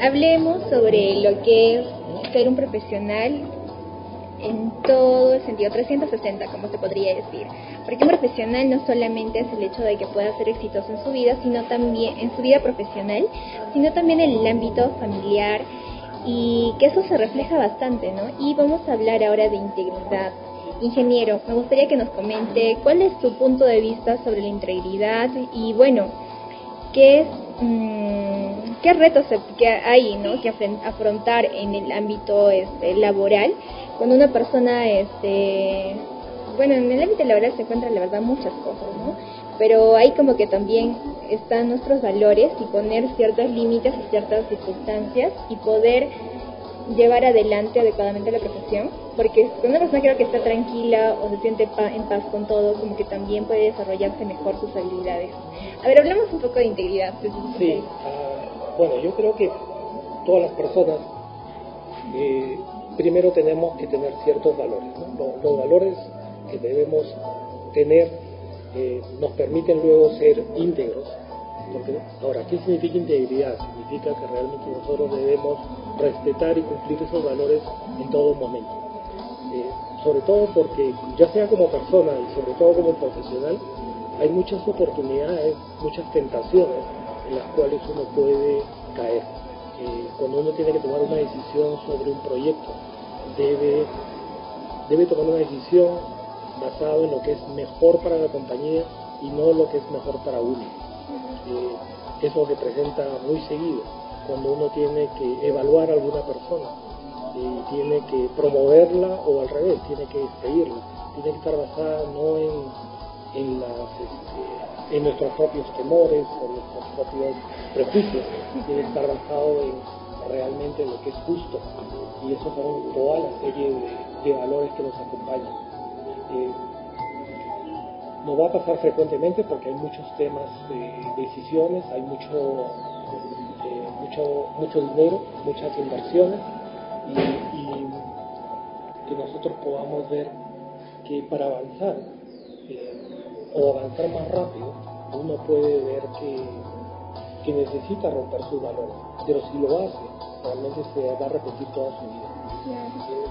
Hablemos sobre lo que es ser un profesional en todo el sentido, 360, como se podría decir. Porque un profesional no solamente es el hecho de que pueda ser exitoso en su vida, sino también en su vida profesional, sino también en el ámbito familiar y que eso se refleja bastante, ¿no? Y vamos a hablar ahora de integridad. Ingeniero, me gustaría que nos comente cuál es su punto de vista sobre la integridad y bueno, qué es... Mmm, qué retos que hay ¿no? que afrontar en el ámbito este, laboral cuando una persona, este, bueno, en el ámbito laboral se encuentran la verdad muchas cosas, ¿no? Pero hay como que también están nuestros valores y poner ciertos límites y ciertas circunstancias y poder llevar adelante adecuadamente la profesión, porque cuando una persona creo que está tranquila o se siente en paz con todo, como que también puede desarrollarse mejor sus habilidades. A ver, hablemos un poco de integridad. Sí, bueno, yo creo que todas las personas eh, primero tenemos que tener ciertos valores. Los, valores que debemos tener eh, nos permiten luego ser íntegros. Porque, ahora, ¿qué significa integridad? Significa que realmente nosotros debemos respetar y cumplir esos valores en todo momento. Eh, sobre todo porque, ya sea como persona y sobre todo como profesional, hay muchas oportunidades, muchas tentaciones en las cuales uno puede caer. Eh, cuando uno tiene que tomar una decisión sobre un proyecto, debe, debe tomar una decisión basada en lo que es mejor para la compañía y no lo que es mejor para uno. Eh, eso se presenta muy seguido cuando uno tiene que evaluar a alguna persona y tiene que promoverla o al revés, tiene que despedirla. Tiene que estar basada no en, en las, este, en nuestros propios temores o nuestros propios prejuicios, que estar basado en realmente lo que es justo. Y eso son toda la serie de, valores que nos acompañan. Eh, no va a pasar frecuentemente porque hay muchos temas de decisiones, hay mucho, eh, mucho, mucho dinero, muchas inversiones y, que nosotros podamos ver que para avanzar o avanzar más rápido, uno puede ver que, que necesita romper sus valores, pero si lo hace, realmente se va a repetir toda su vida.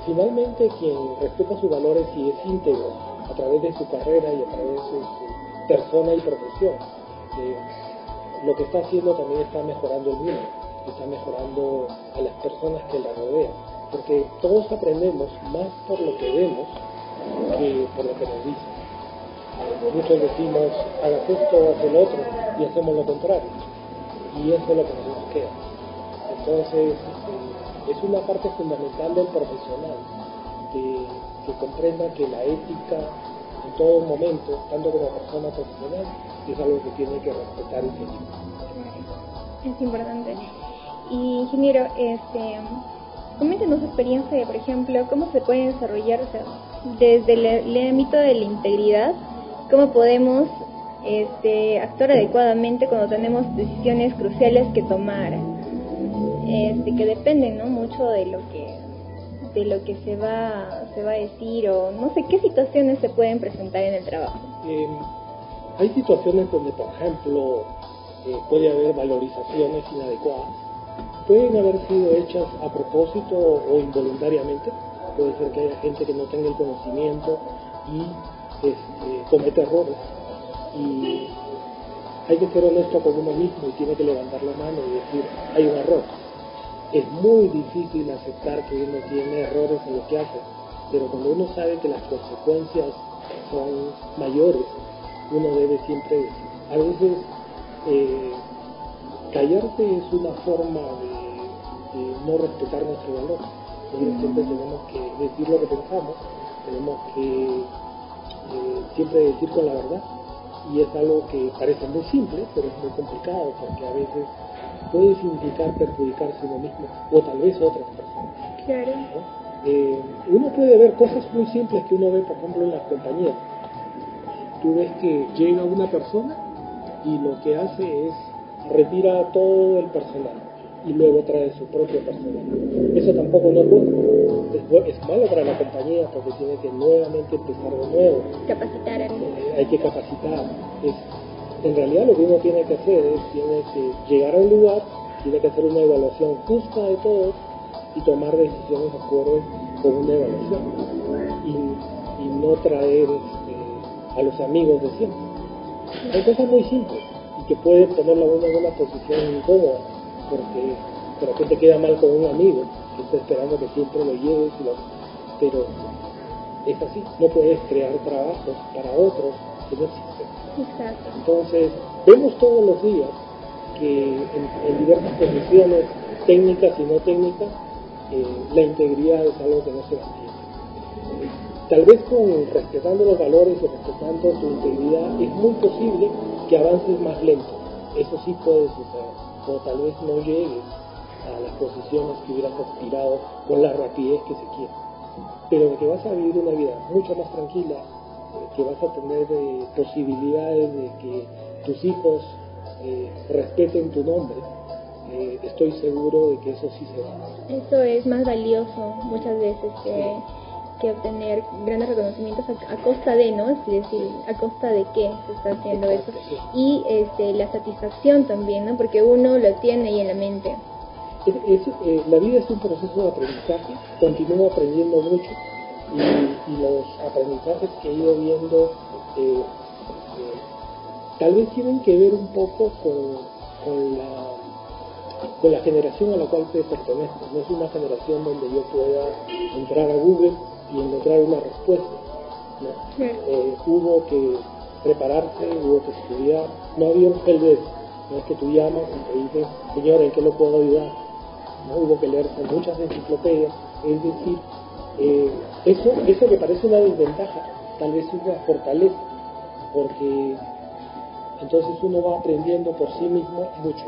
Finalmente, quien respeta sus valores y es íntegro a través de su carrera y a través de su, persona y profesión, eh, lo que está haciendo también está mejorando el mundo, está mejorando a las personas que la rodean, porque todos aprendemos más por lo que vemos que por lo que nos dicen muchos decimos, hagas esto, haz el otro, y hacemos lo contrario. Y eso es lo que nos queda. Entonces, eh, es una parte fundamental del profesional, que, comprenda que la ética en todo momento, tanto como persona profesional, es algo que tiene que respetar y seguir. Es importante. Y ingeniero, este, coméntenos su experiencia, por ejemplo, cómo se puede desarrollar, desde el ámbito de la integridad cómo podemos este, actuar adecuadamente cuando tenemos decisiones cruciales que tomar, este, que dependen ¿no? mucho de lo que de lo que se va se va a decir o no sé qué situaciones se pueden presentar en el trabajo. Eh, hay situaciones donde, por ejemplo, eh, puede haber valorizaciones inadecuadas, pueden haber sido hechas a propósito o involuntariamente, puede ser que haya gente que no tenga el conocimiento y este, comete errores y hay que ser honesto con uno mismo y tiene que levantar la mano y decir, hay un error. Es muy difícil aceptar que uno tiene errores en lo que hace, pero cuando uno sabe que las consecuencias son mayores, uno debe siempre decir. A veces eh, callarse es una forma de, no respetar nuestro valor. siempre tenemos que decir lo que pensamos, tenemos que siempre decir con la verdad. Y es algo que parece muy simple, pero es muy complicado porque a veces puede significar perjudicarse uno mismo o tal vez otras personas. Claro. Eh, uno puede ver cosas muy simples que uno ve, por ejemplo, en las compañías. Tú ves que llega una persona y lo que hace es retira todo el personal y luego trae su propio personal. Eso tampoco no es bueno. Es, malo para la compañía porque tiene que nuevamente empezar de nuevo. Capacitar. Eh, hay que capacitar. Es, en realidad lo que uno tiene que hacer es tiene que llegar a un lugar tiene que hacer una evaluación justa de todos y tomar decisiones acorde con una evaluación y, no traer este, a los amigos de siempre. Hay cosas muy simples y que pueden ponerla uno en una posición incómoda porque de repente queda mal con un amigo que está esperando que siempre lo lleves, pero es así, no puedes crear trabajos para otros que no existen. Entonces, vemos todos los días que en, diversas condiciones técnicas y no técnicas, eh, la integridad es algo que no se mantiene. Tal vez con respetando los valores y respetando tu integridad es muy posible que avances más lento. Eso sí puede suceder. O tal vez no llegues a las posiciones que hubieras aspirado con la rapidez que se quiere. Pero que vas a vivir una vida mucho más tranquila, eh, que vas a tener eh, posibilidades de que tus hijos eh, respeten tu nombre, estoy seguro de que eso sí se va. Eso es más valioso muchas veces que, que obtener grandes reconocimientos a, costa de, ¿no? Es decir, a costa de qué se está haciendo eso. Y este, la satisfacción también, ¿no? Porque uno lo tiene ahí en la mente. Eh, la vida es un proceso de aprendizaje, continúo aprendiendo mucho y, los aprendizajes que he ido viendo eh, eh, tal vez tienen que ver un poco con, la, con la generación a la cual te pertenezco. No es una generación donde yo pueda entrar a Google y encontrar una respuesta. hubo que prepararse, hubo que estudiar, no había un helpdesk, no es que tú llamas y te dices, señor, ¿en qué lo puedo ayudar? ¿no? hubo que leer muchas enciclopedias, es decir, eh, eso, eso que parece una desventaja, tal vez es una fortaleza, porque entonces uno va aprendiendo por sí mismo mucho.